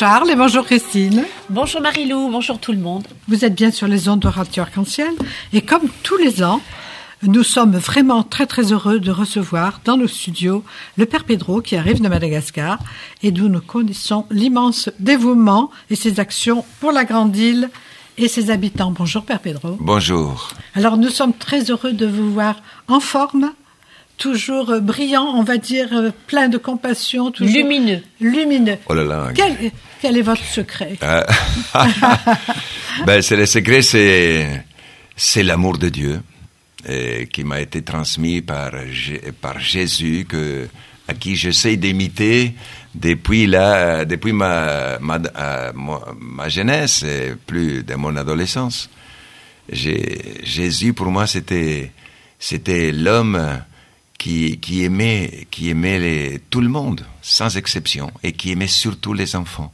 Charles et bonjour Christine. Bonjour Marilou, bonjour tout le monde. Vous êtes bien sur les ondes de Radio Arc-en-Ciel et comme tous les ans, nous sommes vraiment très très heureux de recevoir dans nos studios le Père Pedro qui arrive de Madagascar et d'où nous connaissons l'immense dévouement et ses actions pour la grande île et ses habitants. Bonjour Père Pedro. Bonjour. Alors nous sommes très heureux de vous voir en forme, toujours brillant, on va dire, euh, plein de compassion, toujours Lumineux. Lumineux. Oh là là. Quel, quel est votre secret Euh, ben, c'est le secret, c'est c'est l'amour de Dieu qui m'a été transmis par par Jésus que à qui j'essaie d'imiter depuis là depuis ma ma, euh, ma jeunesse et plus de mon adolescence. Jésus pour moi c'était c'était l'homme qui qui aimait qui aimait tout le monde sans exception et qui aimait surtout les enfants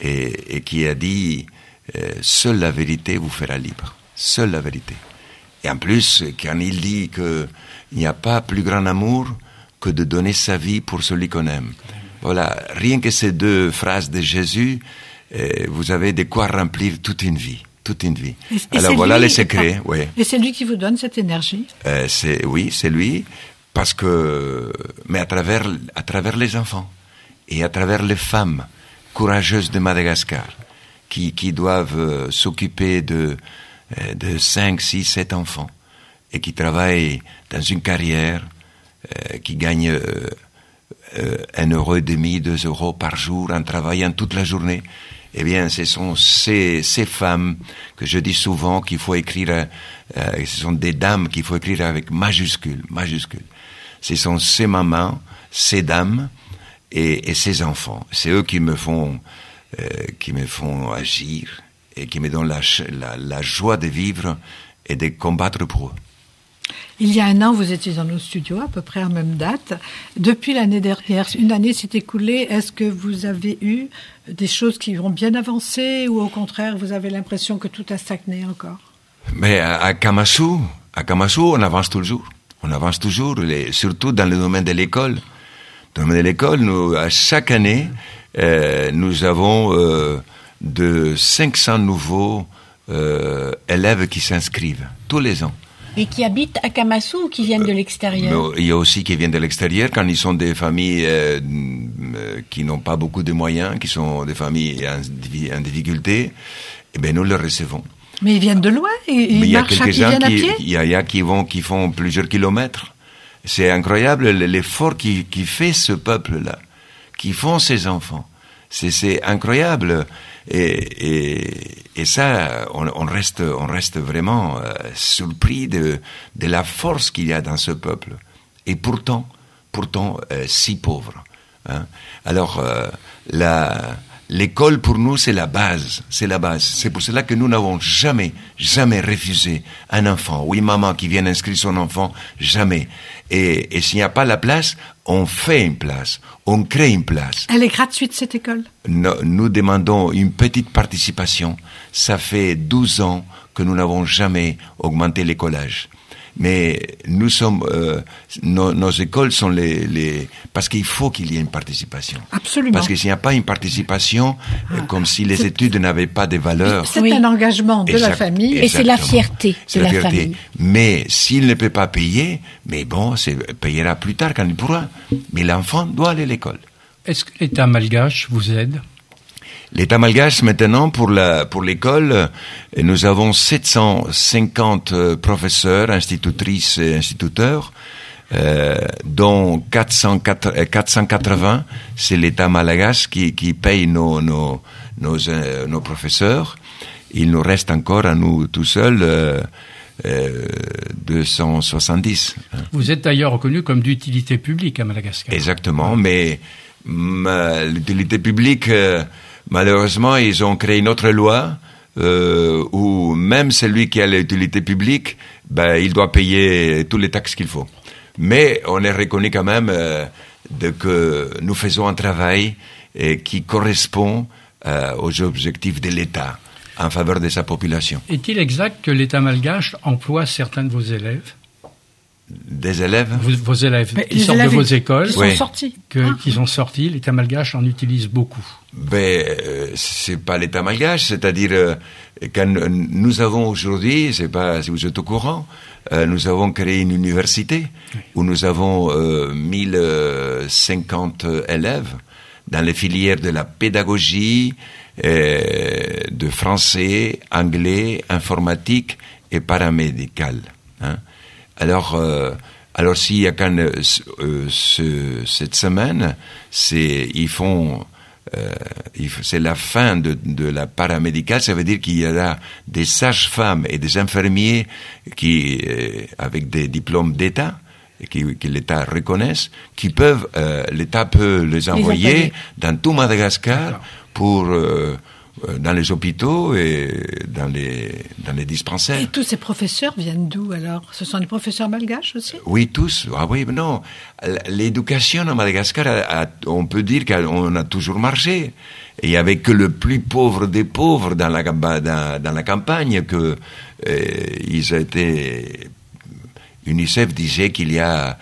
et, et qui a dit euh, seule la vérité vous fera libre, seule la vérité. Et en plus, quand il dit que il n'y a pas plus grand amour que de donner sa vie pour celui qu'on aime. Voilà, rien que ces deux phrases de Jésus, euh, vous avez de quoi remplir toute une vie, toute une vie. Et- Alors voilà lui- les secrets, oui. Et c'est lui qui vous donne cette énergie. Euh, c'est oui, c'est lui, parce que mais à travers à travers les enfants et à travers les femmes courageuses de Madagascar qui qui doivent euh, s'occuper de euh, de cinq, six, sept enfants et qui travaillent dans une carrière euh, qui gagnent euh, un euro et demi, deux euros par jour en travaillant toute la journée. Eh bien, ce sont ces, ces femmes que je dis souvent qu'il faut écrire, ce sont des dames qu'il faut écrire avec majuscule, majuscule. Ce sont ces mamans, ces dames et, et ces enfants. C'est eux qui me font, euh, qui me font agir et qui me donnent la, ch- la, la joie de vivre et de combattre pour eux. Il y a un an, vous étiez dans nos studios, à peu près à même date. Depuis l'année dernière, une année s'est écoulée. Est-ce que vous avez eu des choses qui ont bien avancé ou au contraire, vous avez l'impression que tout a stagné encore? Mais à, à Kamasou, à Kamasou, on avance toujours. On avance toujours, les- surtout dans le domaine de l'école. Dans le domaine de l'école, nous, à chaque année, euh, nous avons euh, de 500 nouveaux euh, élèves qui s'inscrivent tous les ans. Et qui habitent à Kamassou ou qui viennent de l'extérieur il y a aussi qui viennent de l'extérieur quand ils sont des familles euh, qui n'ont pas beaucoup de moyens, qui sont des familles en, difficulté. Eh bien, nous les recevons. Mais ils viennent de loin et Mais ils il y a marchent quelques-uns viennent à qui, pied il y a, y a qui vont, qui font plusieurs kilomètres. C'est incroyable l'effort qui, qui fait ce peuple-là, qui font ces enfants. C'est, incroyable. Et, et, et ça, on, on reste, on reste vraiment euh, surpris de, de la force qu'il y a dans ce peuple. Et pourtant, pourtant, euh, si pauvre. hein. Alors, euh, la, l'école pour nous, c'est la base. C'est la base. C'est pour cela que nous n'avons jamais, jamais refusé un enfant. Oui, maman qui vient inscrire son enfant, jamais. Et, et s'il n'y a pas la place, on fait une place. On crée une place. Elle est gratuite, cette école? Nous, nous demandons une petite participation. Ça fait 12 ans que nous n'avons jamais augmenté les collages. Mais nous sommes, euh, nos, nos écoles sont les, les parce qu'il faut qu'il y ait une participation. Absolument. Parce que s'il n'y a pas une participation, euh, comme si les études n'avaient pas de valeur. C'est Oui. un engagement de la famille. Et c'est la fierté de la fierté. famille. Mais s'il ne peut pas payer, mais bon, c'est payera plus tard quand il pourra. Mais l'enfant doit aller à l'école. Est-ce que l'État malgache vous aide? L'État malgache, maintenant, pour la, pour l'école, euh, nous avons 750 euh, professeurs, institutrices et instituteurs, euh, dont 404 euh, 480, c'est l'État malgache qui, qui paye nos, nos, nos, euh, nos professeurs. Il nous reste encore à nous tout seuls euh, euh, 270. hein. Vous êtes d'ailleurs reconnu comme d'utilité publique à Madagascar. Exactement, mais ma- l'utilité publique, euh, malheureusement, ils ont créé une autre loi euh, où même celui qui a l'utilité publique, ben, il doit payer tous les taxes qu'il faut. Mais on est reconnu quand même euh, que nous faisons un travail euh, qui correspond aux objectifs de l'État en faveur de sa population. Est-il exact que l'État malgache emploie certains de vos élèves? Des élèves Vos, vos élèves Mais qui les sortent de vos écoles, Ils sont Oui. sortis. que, Ah. qui sont sortis, l'État malgache en utilise beaucoup. Ben, euh, c'est pas l'État malgache, c'est-à-dire euh, quand nous avons aujourd'hui, c'est pas si vous êtes au courant, euh, nous avons créé une université où nous avons euh, 1050 élèves dans les filières de la pédagogie, euh, de français, anglais, informatique et paramédical. hein. Alors, euh, alors s'il y a quand euh, ce- euh, ce- cette semaine, c'est ils font euh, c'est la fin de, de la paramédicale, ça veut dire qu'il y aura des sages-femmes et des infirmiers qui, euh, avec des diplômes d'État, qui, que l'État reconnaisse, qui peuvent, euh, l'État peut les envoyer dans tout Madagascar pour dans les hôpitaux et dans les dans les dispensaires. Et tous ces professeurs viennent d'où alors? Ce sont des professeurs malgaches aussi? Oui, tous. Ah oui, mais non. L'éducation à Madagascar, a- a- on peut dire qu'on a toujours marché. Et il y avait que le plus pauvre des pauvres dans la, camba- dans, dans la campagne que euh, ils étaient. UNICEF disait qu'il y a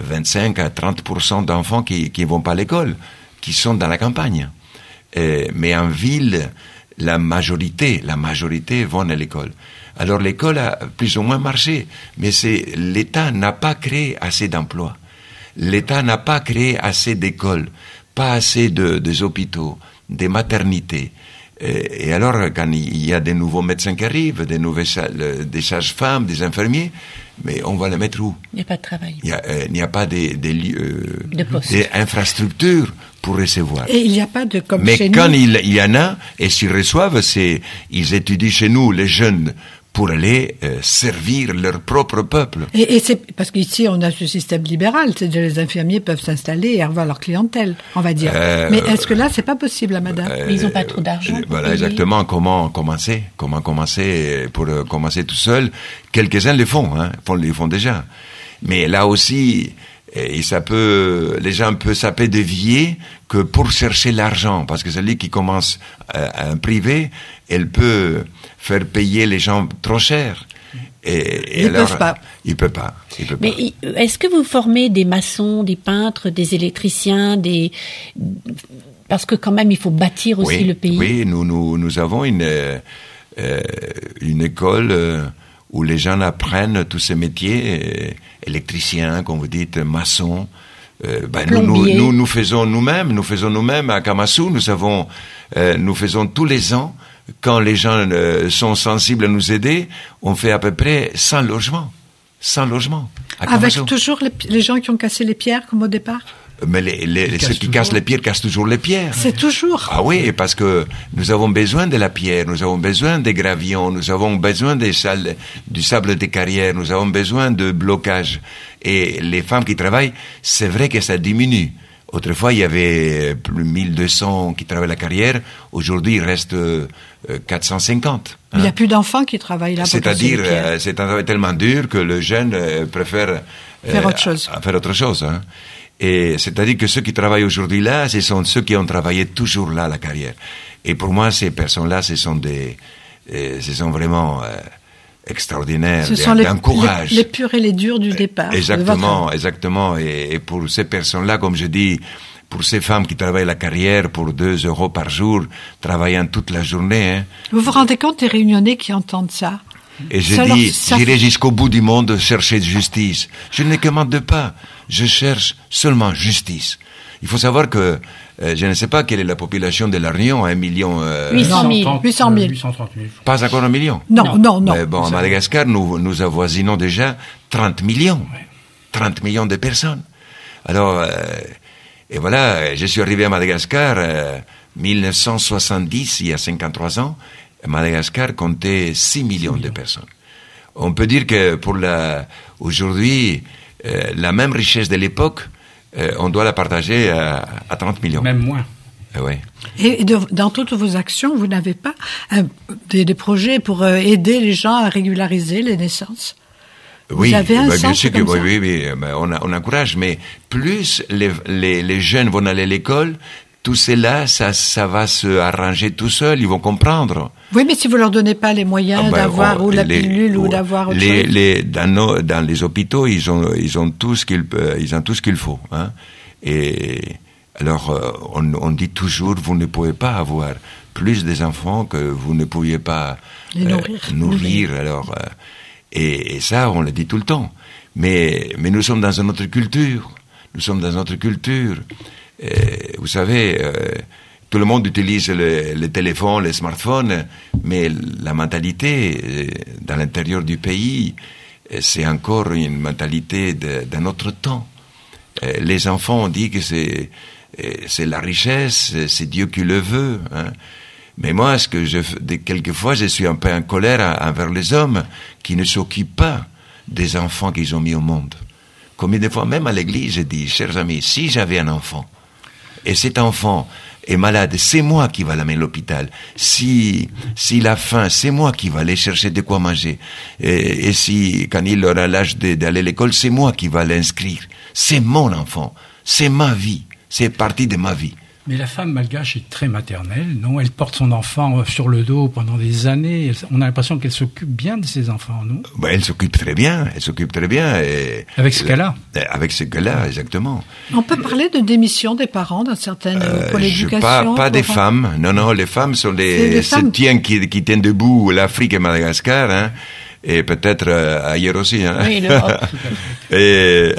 25 à 30% d'enfants qui qui vont pas à l'école, qui sont dans la campagne. Euh, mais en ville, la majorité, la majorité vont à l'école. Alors l'école a plus ou moins marché, mais c'est l'État n'a pas créé assez d'emplois. L'État n'a pas créé assez d'écoles, pas assez de des hôpitaux, des maternités. Euh, Et alors, quand il y a des nouveaux médecins qui arrivent, des nouvelles des sages-femmes, des infirmiers, mais on va les mettre où? Il n'y a pas de travail. Il a, euh, n'y a pas des, des, lieux, De postes. des infrastructures pour recevoir. Et il n'y a pas de comme Mais chez quand nous. il, il y en a, et s'ils reçoivent, c'est, ils étudient chez nous, les jeunes, pour aller euh, servir leur propre peuple. Et, et c'est parce qu'ici on a ce système libéral, c'est-à-dire les infirmiers peuvent s'installer et avoir leur clientèle, on va dire. Euh, Mais est-ce que là c'est pas possible, à Madame Mais ils n'ont pas trop d'argent. Euh, Voilà, payer. exactement. Comment commencer? Comment commencer pour euh, commencer tout seul? Quelques-uns le font, hein, font, le font déjà. Mais là aussi, et ça peut, les gens peuvent ça peut dévier que pour chercher l'argent, parce que celui qui commence euh, un privé, elle peut faire payer les gens trop cher. Et, et Ils alors, peuvent pas. Il peut pas. Il peut Mais pas. i- est-ce que vous formez des maçons, des peintres, des électriciens, des parce que quand même il faut bâtir aussi oui, le pays. Oui, nous, nous, nous avons une, euh, euh, une école euh, où les gens apprennent tous ces métiers, euh, électriciens, comme vous dites, maçons. Euh, ben, nous, nous, faisons nous-mêmes, nous faisons nous-mêmes à Kamasu, nous avons, euh, nous faisons tous les ans, quand les gens euh, sont sensibles à nous aider, on fait à peu près 100 logements. 100 logements. À Avec toujours les, les gens qui ont cassé les pierres comme au départ? Mais les, les, Ils ceux qui cassent les pierres cassent toujours les pierres. C'est toujours. Ah oui, parce que nous avons besoin de la pierre, nous avons besoin des gravillons, nous avons besoin des salles, du sable des carrières, nous avons besoin de blocage. Et les femmes qui travaillent, c'est vrai que ça diminue. Autrefois, il y avait plus de 1200 qui travaillent la carrière. Aujourd'hui, il reste euh, 450. Il n'y hein. a plus d'enfants qui travaillent là. C'est-à-dire, euh, c'est un travail tellement dur que le jeune euh, préfère Faire autre chose. à- à faire autre chose. hein. Et c'est-à-dire que ceux qui travaillent aujourd'hui là, ce sont ceux qui ont travaillé toujours là la carrière. Et pour moi, ces personnes-là, ce sont des, euh, ce sont vraiment euh, extraordinaires, Ce des- sont les, courage. les, les purs et les durs du départ. de Exactement, votre- exactement. Et, et pour ces personnes-là, comme je dis, pour ces femmes qui travaillent la carrière pour 2 euros par jour, travaillant toute la journée, hein, Vous vous rendez compte des réunionnais qui entendent ça? Et je Ça dis, j'irai jusqu'au bout du monde chercher justice. Je ne commande pas, je cherche seulement justice. Il faut savoir que euh, je ne sais pas quelle est la population de la Réunion, un million, euh, 800 000. 830, 800 000. euh, 830 000. pas encore un million. Non, Non. non. Mais bon, à Madagascar, nous, nous avoisinons déjà 30 millions. 30 millions de personnes. Alors, euh, et voilà, je suis arrivé à Madagascar euh, 1970, il y a 53 ans. Madagascar comptait 6 millions de personnes. On peut dire que pour la, aujourd'hui, euh, la même richesse de l'époque, euh, on doit la partager à, à 30 millions. Même moins. Eh ouais. Et de- dans toutes vos actions, vous n'avez pas euh, des, des projets pour euh, aider les gens à régulariser les naissances? Oui, bah, bien sûr que comme oui, ça? oui, oui, on, a- on encourage, mais plus les, les, les jeunes vont aller à l'école, tout cela, ça, ça va se arranger tout seul. Ils vont comprendre. Oui, mais si vous leur donnez pas les moyens Ah ben, d'avoir on- ou la les- pilule ou d'avoir autre les, chose. les- dans, nos- dans les hôpitaux, ils ont, ils ont tout ce qu'il, euh, ils ont tout ce qu'il faut. Hein. Et alors, euh, on, on dit toujours, vous ne pouvez pas avoir plus des enfants que vous ne pouviez pas Les nourrir. nourrir. Alors, euh, et, et ça, on le dit tout le temps. Mais, mais nous sommes dans une autre culture. Nous sommes dans notre culture. Et vous savez, euh, tout le monde utilise le, le téléphone, le smartphone, mais la mentalité euh, dans l'intérieur du pays, euh, c'est encore une mentalité d'un autre temps. Euh, les enfants, on dit que c'est euh, c'est la richesse, euh, c'est Dieu qui le veut. hein. Mais moi, ce que quelquefois, je suis un peu en colère envers les hommes qui ne s'occupent pas des enfants qu'ils ont mis au monde. Combien de fois, même à l'église, je dis, chers amis, si j'avais un enfant, et cet enfant est malade, c'est moi qui va l'amener à l'hôpital. Si, s'il a faim, c'est moi qui va aller chercher de quoi manger. Et, et si, quand il aura l'âge d'aller à l'école, c'est moi qui va l'inscrire. C'est mon enfant. C'est ma vie. C'est partie de ma vie. Mais la femme malgache est très maternelle, non? Elle porte son enfant euh, sur le dos pendant des années. Elle- On a l'impression qu'elle s'occupe bien de ses enfants, non? Ben, elle s'occupe très bien. Elle s'occupe très bien. Et, Avec ce qu'elle a. Euh, Avec ce qu'elle a, exactement. On peut parler de démission des parents dans certaines Euh, pour je- l'éducation. pas, pas des femmes. Non, non, les femmes sont C'est les, tiennent qui, qui tiennent debout l'Afrique et Madagascar, hein, et peut-être euh, ailleurs aussi. Hein. Oui, l'Europe. et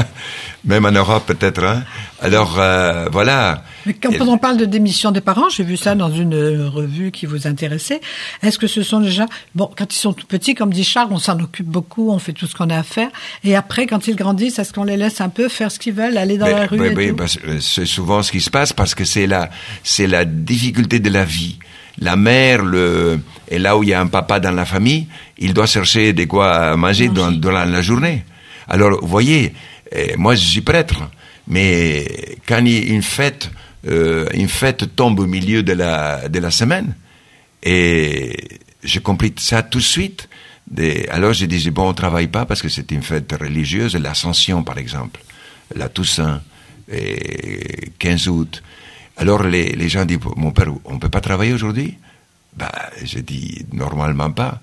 même en Europe peut-être. Hein. Alors euh, voilà. Mais quand on parle de démission des parents, j'ai vu ça dans une euh, revue qui vous intéressait. Est-ce que ce sont déjà bon quand ils sont tout petits, comme dit Charles, on s'en occupe beaucoup, on fait tout ce qu'on a à faire, et après quand ils grandissent, est-ce qu'on les laisse un peu faire ce qu'ils veulent, aller dans la rue parce que c'est souvent ce qui se passe parce que c'est la, c'est la difficulté de la vie. La mère, le, et là où il y a un papa dans la famille, il doit chercher de quoi manger dans, dans la, la journée. Alors, vous voyez, eh, moi je suis prêtre, mais quand une fête, euh, une fête tombe au milieu de la, de la semaine, et j'ai compris ça tout de suite. Alors j'ai dit, bon, on travaille pas parce que c'est une fête religieuse, l'Ascension par exemple, la Toussaint, et 15 août. Alors les, les gens disent, mon père, on peut pas travailler aujourd'hui? Bah, je dis, normalement pas.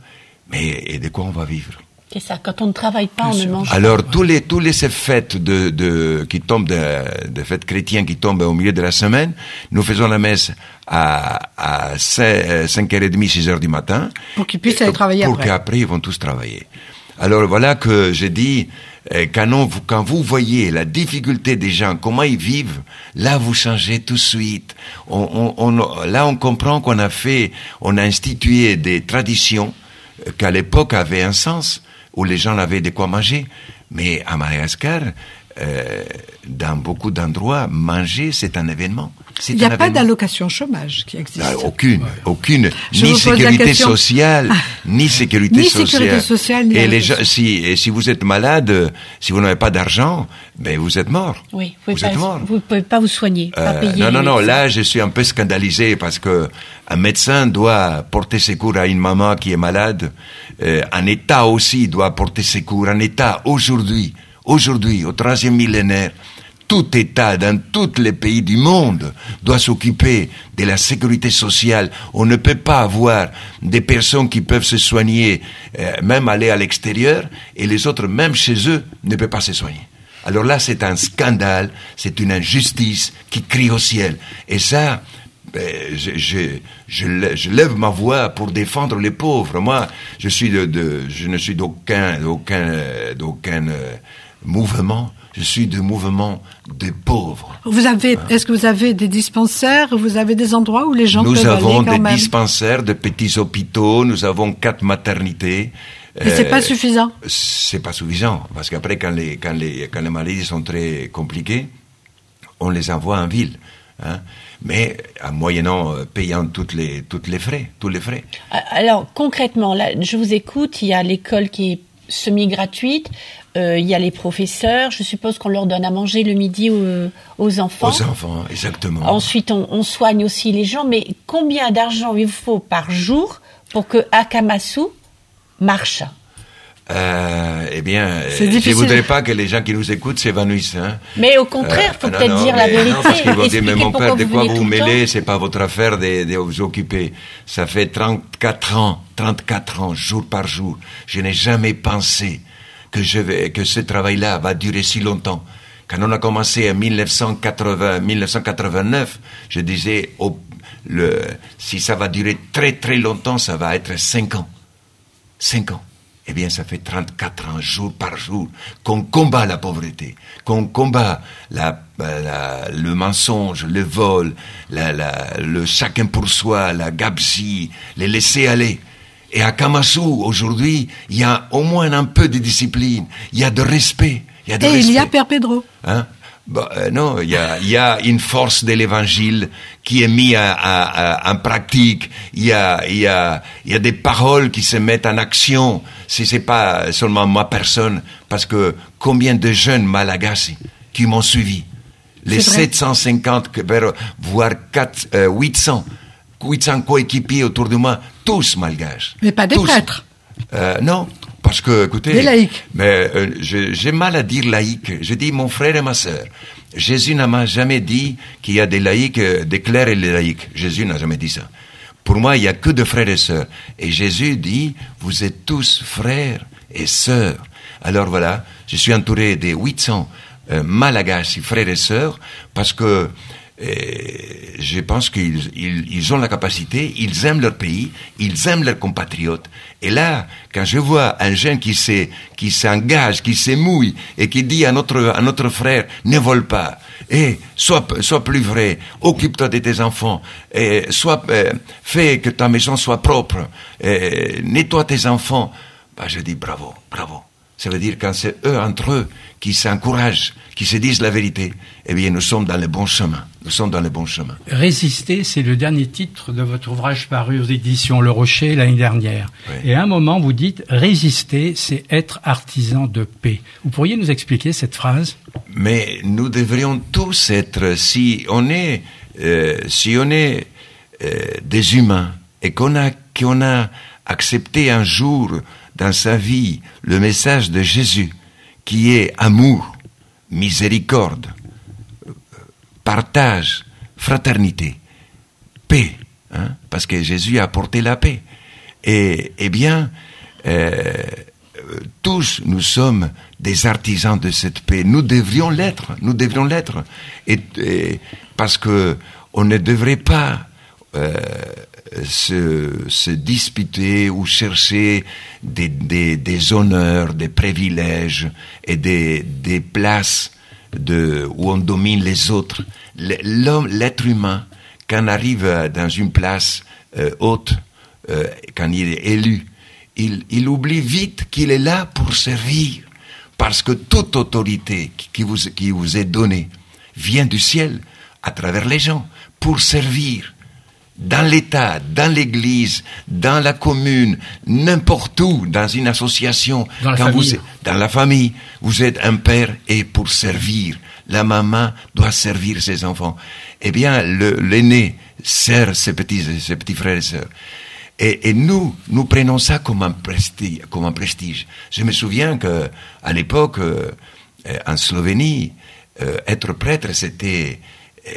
Mais de quoi on va vivre? C'est ça. Quand on ne travaille pas, on ne mange pas. alors tous les tous les ces fêtes de, de qui tombent de, de fêtes chrétiennes qui tombent au milieu de la semaine, nous faisons la messe à à 5h30 6h du matin Pour qu'ils puissent aller travailler pour après. qu'après ils vont tous travailler. Alors voilà que je dis euh, quand, on- vous, quand vous voyez la difficulté des gens, comment ils vivent, là vous changez tout de suite. On, on, on- là on comprend qu'on a fait, on a institué des traditions euh, qu'à l'époque avaient un sens, où les gens avaient de quoi manger. Mais à Madagascar, euh, dans beaucoup d'endroits, manger c'est un événement. Il n'y a pas d'allocation chômage qui existe. Ah, aucune, aucune, Je ni vous pose la sécurité question. sociale, ni sécurité Ni sociale. sécurité sociale, ni et les gens, si, et si vous êtes malade, si vous n'avez pas d'argent, ben vous êtes mort. Oui, vous vous pouvez, êtes pas, mort. vous pouvez pas vous soigner, pas Euh, payer. non, non, non. Là, je suis un peu scandalisé parce que un médecin doit porter secours à une maman qui est malade. Euh, un État aussi doit porter secours. Un État aujourd'hui, aujourd'hui, au troisième millénaire, tout État dans tous les pays du monde doit s'occuper de la sécurité sociale. On ne peut pas avoir des personnes qui peuvent se soigner, euh, même aller à l'extérieur, et les autres, même chez eux, ne peuvent pas se soigner. Alors là, c'est un scandale, c'est une injustice qui crie au ciel. Et ça, ben, je, je, je, je lève ma voix pour défendre les pauvres. Moi, je suis de, de je ne suis d'aucun, d'aucun, d'aucun euh, mouvement. Je suis du mouvement des pauvres. Vous avez, est-ce que vous avez des dispensaires? Vous avez des endroits où les gens Nous peuvent avons aller quand des même? dispensaires, de petits hôpitaux, nous avons quatre maternités. Mais c'est Euh, pas suffisant. c'est pas suffisant parce qu'après quand les quand les quand les maladies sont très compliquées, on les envoie en ville, hein, mais en moyennant euh, payant toutes les toutes les frais, tous les frais. Alors concrètement, là, je vous écoute. Il y a l'école qui est semi-gratuite. Euh, il y a les professeurs. Je suppose qu'on leur donne à manger le midi aux, aux enfants. Aux enfants, exactement. Ensuite, on, on soigne aussi les gens. Mais combien d'argent il faut par jour pour que Akamasu marche? Euh, eh bien, euh, je difficile. voudrais pas que les gens qui nous écoutent s'évanouissent. Hein. Mais au contraire, faut Euh, non, peut-être dire la vérité. Non, parce qu'ils vont dire, mais mon père, de quoi vous vous mêlez? C'est pas votre affaire de, de vous occuper. Ça fait 34 ans, 34 ans, jour par jour. Je n'ai jamais pensé que je vais, que ce travail-là va durer si longtemps. Quand on a commencé en 1980, 1989, je disais, au- le, si ça va durer très très longtemps, ça va être 5 ans. 5 ans. Eh bien, ça fait 34 ans, jour par jour, qu'on combat la pauvreté, qu'on combat la, la- le mensonge, le vol, la- le chacun pour soi, la gabegie, les laisser aller. Et à Kamasu, aujourd'hui, il y a au moins un peu de discipline, il y a de respect. Il y a de Et il y a. Père Pedro. Hein? Bah, euh, non, il y a, y a une force de l'évangile qui est mise à- à- à- en pratique. Il y a, y a, y a des paroles qui se mettent en action. Si c'est pas seulement moi personne, parce que combien de jeunes malagasy qui m'ont suivi, les C'est vrai. 750, que- vers- voire 4, euh, 800, 800 coéquipiers autour de moi, tous malgaches. Mais pas des Tous. prêtres. Euh, non, parce que, écoutez... Des laïcs. Mais euh, j'ai mal à dire laïc. Je dis mon frère et ma sœur. Jésus n'a m'a jamais dit qu'il y a des laïcs, euh, des clercs et des laïcs. Jésus n'a jamais dit ça. Pour moi, il y a que de frères et sœurs. Et Jésus dit, vous êtes tous frères et sœurs. Alors voilà, je suis entouré des 800 euh, Malagasy, frères et sœurs, parce que je pense qu'ils ils, ils ont la capacité, ils aiment leur pays, ils aiment leurs compatriotes. Et là, quand je vois un jeune qui qui s'engage, qui s'émouille et qui dit à notre, à notre frère, ne vole pas, et sois, sois plus vrai, occupe-toi de tes enfants, et sois, euh, fais que ta maison soit propre, et nettoie tes enfants, bah, je dis bravo, bravo. Ça veut dire quand c'est eux entre eux qui s'encouragent, qui se disent la vérité, eh bien nous sommes dans le bon chemin. Nous sommes dans le bon chemin. Résister, c'est le dernier titre de votre ouvrage paru aux éditions Le Rocher l'année dernière. Oui. Et à un moment, vous dites résister, c'est être artisan de paix. Vous pourriez nous expliquer cette phrase? Mais nous devrions tous être, si on est, euh, si on est euh, des humains et qu'on a, qu'on a accepté un jour dans sa vie le message de Jésus, qui est amour, miséricorde, euh, partage, fraternité, paix, hein, parce que Jésus a apporté la paix. Et, eh bien, euh, tous nous sommes des artisans de cette paix. Nous devrions l'être. Nous devrions l'être. Et, et parce que on ne devrait pas euh, se, disputer ou chercher des, honneurs, des privilèges et des, places de, où on domine les autres. L'être humain, quand arrive dans une place euh, haute, euh, quand il est élu, il, oublie vite qu'il est là pour servir. Parce que toute autorité qui vous est donnée vient du ciel, à travers les gens, pour servir. Dans l'État, dans l'Église, dans la commune, n'importe où, dans une association, Dans la quand vous famille. êtes- dans la famille, vous êtes un père et pour servir. La maman doit servir ses enfants. Eh bien, l'aîné sert ses petits, ses petits frères et sœurs. Et, et nous, nous prenons ça comme un prestige. Comme un prestige. Je me souviens que à l'époque, euh, en Slovénie, euh, être prêtre, c'était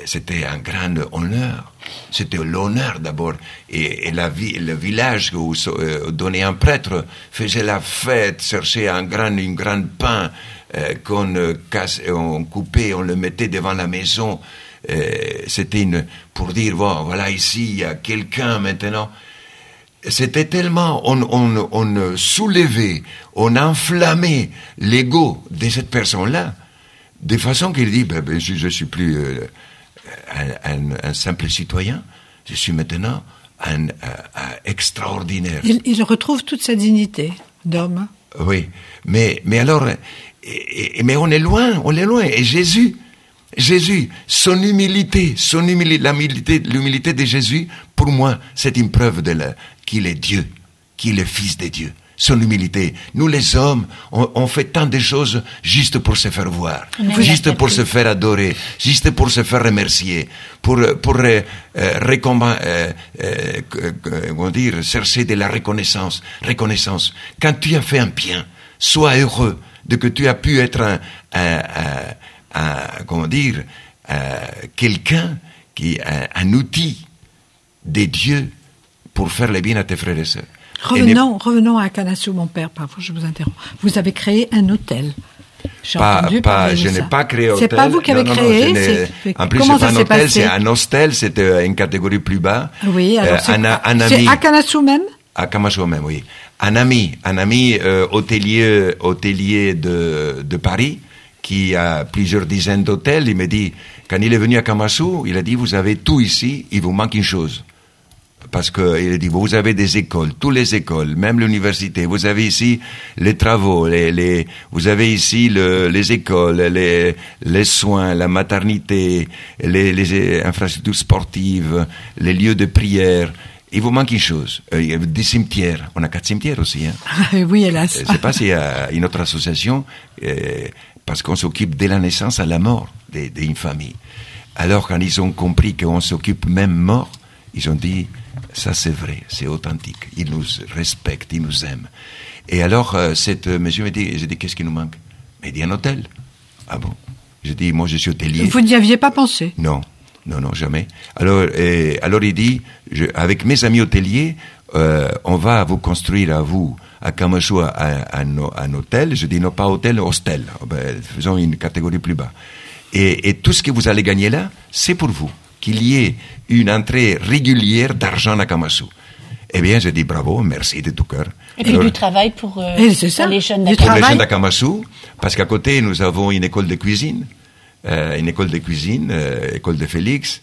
c'était un grand honneur. C'était l'honneur d'abord. Et, la vi- le village où euh, donnait un prêtre faisait la fête, cherchait un grand, une grande pain euh, qu'on euh, on coupait, on le mettait devant la maison. Euh, c'était une pour dire voilà ici il y a quelqu'un maintenant c'était tellement, on, on, on soulevait, on enflammait l'ego de cette personne-là, de façon qu'il dit, ben, ben, je, je suis plus euh, un, un- un simple citoyen, je suis maintenant un, un extraordinaire. Il, il retrouve toute sa dignité d'homme. Oui, mais, mais alors, et- et- mais on est loin, on est loin. Et Jésus, Jésus, son humilité, son humilité, l'humilité, l'humilité de Jésus, pour moi, c'est une preuve de qu'il est Dieu, qu'il est Fils de Dieu. Son humilité. Nous, les hommes, on, on fait tant de choses juste pour se faire voir, juste pour se faire adorer, juste pour se faire remercier, pour, pour euh, euh, euh, euh, comment dire, chercher de la reconnaissance. Reconnaissance. Quand tu as fait un bien, Sois heureux de que tu as pu être un, un, un, un comment dire, quelqu'un qui un, un outil des dieux pour faire le bien à tes frères et sœurs. Revenons, revenons à Canassou, mon père, parfois je vous interromps. Vous avez créé un hôtel. Pas, pas, je n'ai pas créé hôtel. C'est pas vous qui avez non, non, créé. Non, en plus, c'est pas un hôtel, c'est un hostel, c'était une catégorie plus bas. Oui, alors euh, un, un ami. à Canassou même À Canassou même, oui. Un ami, un ami euh, hôtelier, hôtelier de, de Paris, qui a plusieurs dizaines d'hôtels, il me dit, quand il est venu à Kamasu, il a dit, vous avez tout ici, il vous manque une chose parce qu'il dit, vous avez des écoles, toutes les écoles, même l'université, vous avez ici les travaux, les, les vous avez ici le, les écoles, les, les soins, la maternité, les, les infrastructures sportives, les lieux de prière. Il vous manque une chose, euh, des cimetières. On a quatre cimetières aussi. Hein. oui, hélas. Je ne sais pas s'il y a une autre association, euh, parce qu'on s'occupe dès la naissance à la mort d'une famille. Alors quand ils ont compris qu'on s'occupe même mort, ils ont dit, ça c'est vrai, c'est authentique. Ils nous respectent, ils nous aiment. Et alors, euh, cette monsieur m'a dit, j'ai dit, qu'est-ce qui nous manque? Il dit, un hôtel. Ah bon? J'ai dit, moi je suis hôtelier. Vous n'y aviez pas pensé? Non, non, non, jamais. Alors, et, alors il dit, je, avec mes amis hôteliers, euh, on va vous construire à vous, à Kamashu, un, un, un, hôtel. Je dis, non, pas hôtel, hostel. Ben, faisons une catégorie plus bas. Et, et tout ce que vous allez gagner là, c'est pour vous qu'il y ait une entrée régulière d'argent à Kamasu. Eh bien, je dis bravo, merci de tout cœur. Et puis du travail pour, euh, ça, les jeunes Pour les jeunes d'Akamasou, parce qu'à côté, nous avons une école de cuisine, euh, une école de cuisine, euh, école de Félix,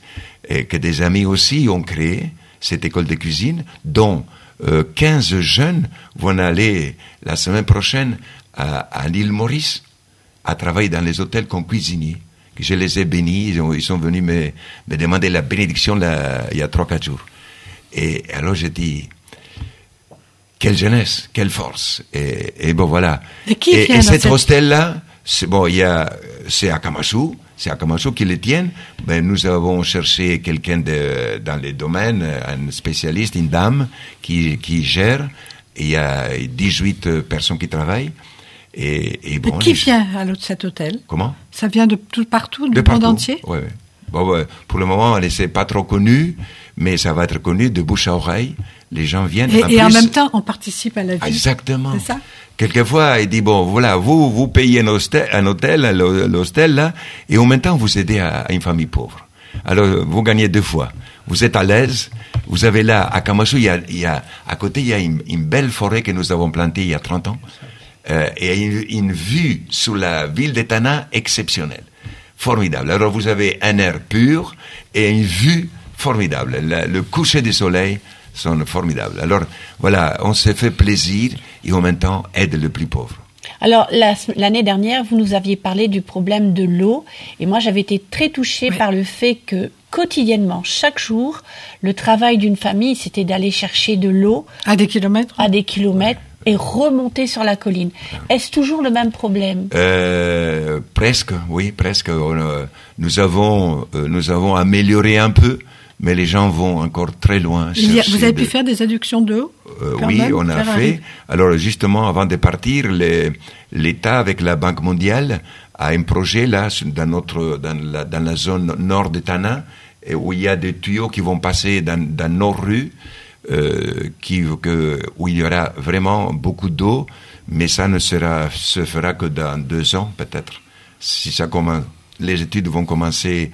et que des amis aussi ont créé cette école de cuisine, dont euh, 15 jeunes vont aller la semaine prochaine à, à l'île Maurice, à travailler dans les hôtels comme cuisiniers je les ai bénis, ils, ont, ils sont venus me, me, demander la bénédiction là, il y a trois, quatre jours. Et alors j'ai dit, quelle jeunesse, quelle force. Et, et bon voilà. Et, qui et, et cet hostel-là, c'est bon, il y a, c'est à Kamasou, c'est à Kamasou qui le tiennent. Ben, nous avons cherché quelqu'un de, dans les domaines, un spécialiste, une dame qui, qui gère. Il y a 18 personnes qui travaillent. Et, et bon, qui vient à cet hôtel? Comment? Ça vient de tout partout, du de monde entier? Oui, oui. Bon, ouais. Pour le moment, elle n'est pas trop connue, mais ça va être connu de bouche à oreille. Les gens viennent. Et, en, et plus, en même temps, on participe à la vie. Exactement. C'est ça? Quelquefois, il dit, bon, voilà, vous, vous payez un hôtel l'hostel, là, et en même temps, vous aidez à, à, une famille pauvre. Alors, vous gagnez deux fois. Vous êtes à l'aise. Vous avez là, à Kamashu, il y a, il y a, à côté, il y a une, une belle forêt que nous avons plantée il y a 30 ans euh, et une, une, vue sur la ville d'Etana exceptionnelle. Formidable. Alors vous avez un air pur et une vue formidable. Le, le coucher du soleil sont formidables. Alors voilà, on s'est fait plaisir et en même temps aide le plus pauvre. Alors l'année dernière, vous nous aviez parlé du problème de l'eau et moi j'avais été très touchée oui. par le fait que quotidiennement, chaque jour, le travail d'une famille, c'était d'aller chercher de l'eau à des kilomètres, à des kilomètres et remonter sur la colline. Est-ce toujours le même problème? Euh, Presque, oui, presque. On, nous avons, euh, nous avons amélioré un peu, mais les gens vont encore très loin. A, vous avez pu faire des adductions d'eau euh, Oui, même, on a fait. Alors justement, avant de partir, l'État avec la Banque mondiale a un projet là dans notre dans la, dans la zone nord de Tana où il y a des tuyaux qui vont passer dans, dans nos rues euh, qui, que, où il y aura vraiment beaucoup d'eau, mais ça ne sera, se fera que dans deux ans peut-être. Si ça commence, les études vont commencer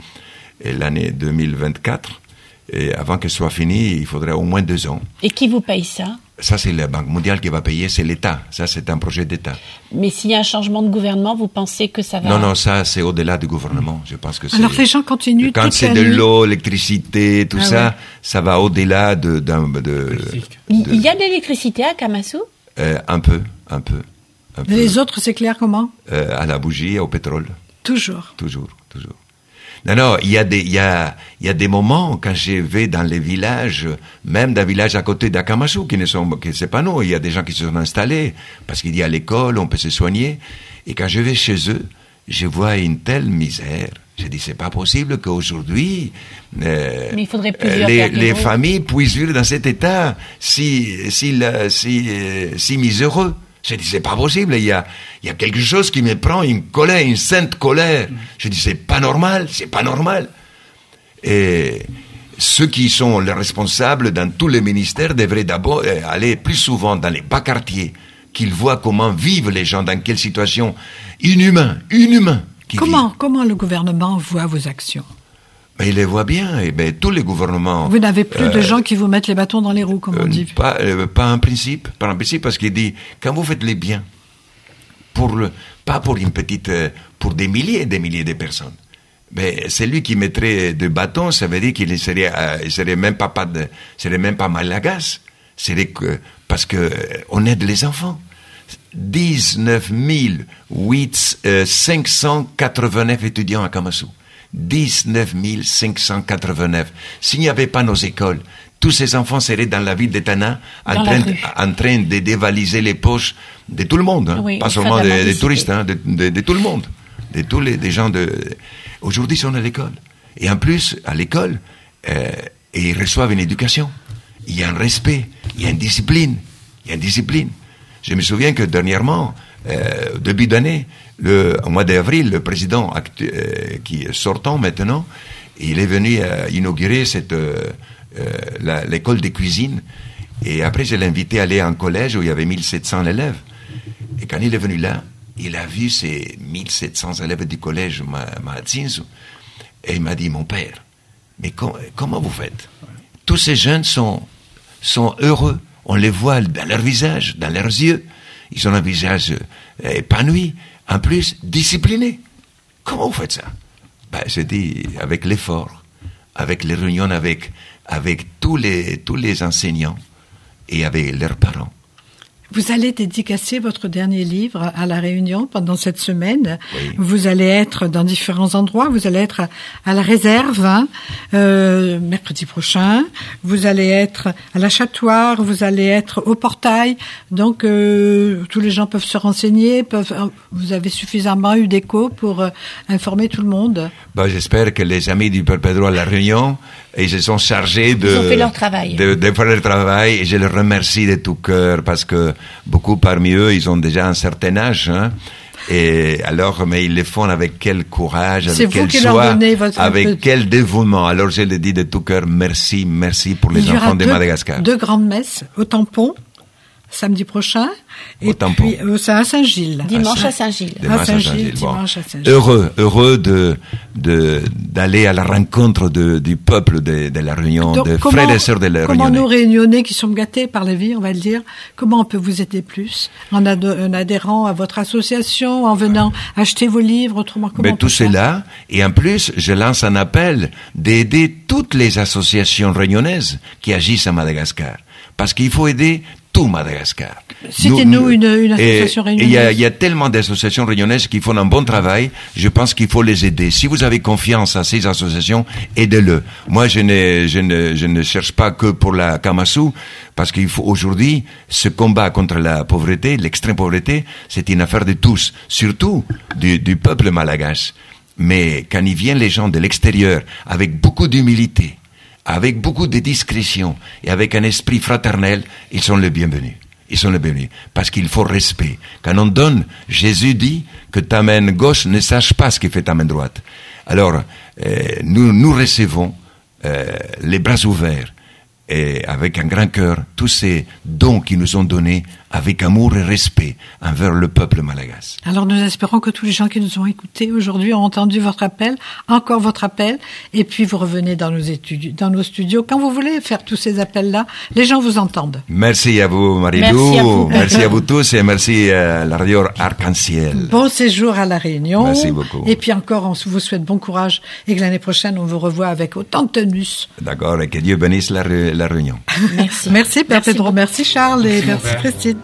l'année 2024, et avant qu'elle soit finie, il faudrait au moins deux ans. Et qui vous paye ça? Ça, c'est la Banque mondiale qui va payer, c'est l'État. Ça, c'est un projet d'État. Mais s'il y a un changement de gouvernement, vous pensez que ça va... Non, non, ça, c'est au-delà du gouvernement. Je pense que Alors, les gens continuent Quand c'est de l'eau, l'électricité, tout ah, ça, ouais. ça va au-delà de, de, de, Il y a de l'électricité à Kamasu euh, Un peu, un peu. Un peu. Les autres, c'est clair comment euh, À la bougie, au pétrole. Toujours. Toujours, toujours. Non, non, il y a des, il y a, il y a des moments quand je vais dans les villages, même d'un village à côté d'Akamashu, qui ne sont, qui c'est pas nous, il y a des gens qui se sont installés, parce qu'il y a l'école, on peut se soigner. Et quand je vais chez eux, je vois une telle misère. Je dis, c'est pas possible qu'aujourd'hui, euh, les, les familles puissent vivre dans cet état si, si, si, si miséreux. Je dis, c'est pas possible, il y a, il y a quelque chose qui me prend une colère, une sainte colère. Je dis, c'est pas normal, c'est pas normal. Et ceux qui sont les responsables dans tous les ministères devraient d'abord euh, aller plus souvent dans les bas quartiers, qu'ils voient comment vivent les gens, dans quelle situation inhumaine, inhumain. Comment, comment le gouvernement voit vos actions? Mais il les voit bien, et ben tous les gouvernements. Vous n'avez plus de euh, gens qui vous mettent les bâtons dans les roues, comme on euh, dit. Pas, pas un principe, pas un principe, parce qu'il dit quand vous faites les biens, pour le, pas pour une petite, pour des milliers et des milliers de personnes. Mais celui qui mettrait des bâtons, ça veut dire qu'il ne serait, euh, serait même pas, pas de, serait même pas malagas. Serait que, parce que euh, on aide les enfants. 19 589 étudiants à Kamasu. 19 589. S'il n'y avait pas nos écoles, tous ces enfants seraient dans la ville d'Etana en, train, en train de dévaliser les poches de tout le monde, hein. pas seulement des, touristes, hein, de, de, tout le monde, de tous les des gens de Aujourd'hui, ils sont à l'école. Et en plus, à l'école, euh, ils reçoivent une éducation. Il y a un respect, il y a une discipline. Il y a une discipline. Je me souviens que dernièrement, euh, début d'année, le, au mois d'avril, le président euh, qui est sortant maintenant, il est venu euh, inaugurer cette euh, l'école de cuisine. Et après, je l'ai invité à aller en collège où il y avait 1700 élèves. Et quand il est venu là, il a vu ces 1700 élèves du collège Mahatzinsu et il m'a dit, mon père, mais comment vous faites? Tous ces jeunes sont, sont heureux, on les voit dans leur visage, dans leurs yeux, ils ont un visage euh, épanoui, en plus discipliné. Comment vous faites ça? Ben, Je dis, avec l'effort, avec les réunions avec, avec tous, les, tous les enseignants et avec leurs parents. Vous allez dédicacer votre dernier livre à la Réunion pendant cette semaine. Vous allez être dans différents endroits. Vous allez être à la réserve hein, euh, mercredi prochain. Vous allez être à la Châtoire. Vous allez être au portail. Donc euh, tous les gens peuvent se renseigner. Peuvent. Euh, vous avez suffisamment eu d'écho pour euh, informer tout le monde. Bah, j'espère que les amis du Père Pedro à la Réunion ils se sont chargés de, ils ont fait leur travail. De, de, faire leur travail et je les remercie de tout cœur parce que beaucoup parmi eux, ils ont déjà un certain âge. Hein, et alors, mais ils le font avec quel courage, avec quel choix, avec quel dévouement. Alors, je le dis de tout cœur, merci, merci pour les enfants de Madagascar. Deux grandes messes au tampon samedi prochain. Et puis, euh, c'est à Saint-Gilles. Dimanche à Saint-Gilles. À Saint-Gilles, dimanche à Saint-Gilles. Heureux, heureux de, de, d'aller à la rencontre de, du peuple de, de la Réunion, des frères et sœurs de la Réunion. Comment nous Réunionnais qui sommes gâtés par la vie, on va le dire, comment on peut vous aider plus en, adhérant à votre association, en venant acheter vos livres, autrement comment Mais tout cela, et en plus, je lance un appel d'aider toutes les associations réunionnaises qui agissent à Madagascar. Parce qu'il faut aider tout Madagascar. Citez-nous une, une, association réunionnaise. Il y a, il y a tellement d'associations réunionnaises qui font un bon travail. Je pense qu'il faut les aider. Si vous avez confiance à ces associations, aidez-le. Moi, je ne, je ne, je ne cherche pas que pour la Kamasu, parce qu'il faut aujourd'hui, ce combat contre la pauvreté, l'extrême pauvreté, c'est une affaire de tous, surtout du, du peuple malagache. Mais quand il vient les gens de l'extérieur, avec beaucoup d'humilité, avec beaucoup de discrétion et avec un esprit fraternel, ils sont les bienvenus. Ils sont les bienvenus. Parce qu'il faut respect. Quand on donne, Jésus dit que ta main gauche ne sache pas ce que fait ta main droite. Alors, euh, nous, nous recevons euh, les bras ouverts et avec un grand cœur tous ces dons qu'ils nous ont donnés avec amour et respect envers le peuple malagasy. Alors nous espérons que tous les gens qui nous ont écoutés aujourd'hui ont entendu votre appel, encore votre appel, et puis vous revenez dans nos, études, dans nos studios. Quand vous voulez faire tous ces appels-là, les gens vous entendent. Merci à vous Marilou, merci à vous, merci à vous tous et merci à la radio Arc-en-Ciel. Bon séjour à La Réunion. Merci beaucoup. Et puis encore, on vous souhaite bon courage et que l'année prochaine, on vous revoit avec autant de tenus. D'accord, et que Dieu bénisse la, Merci. merci Père merci merci Charles et merci Christine.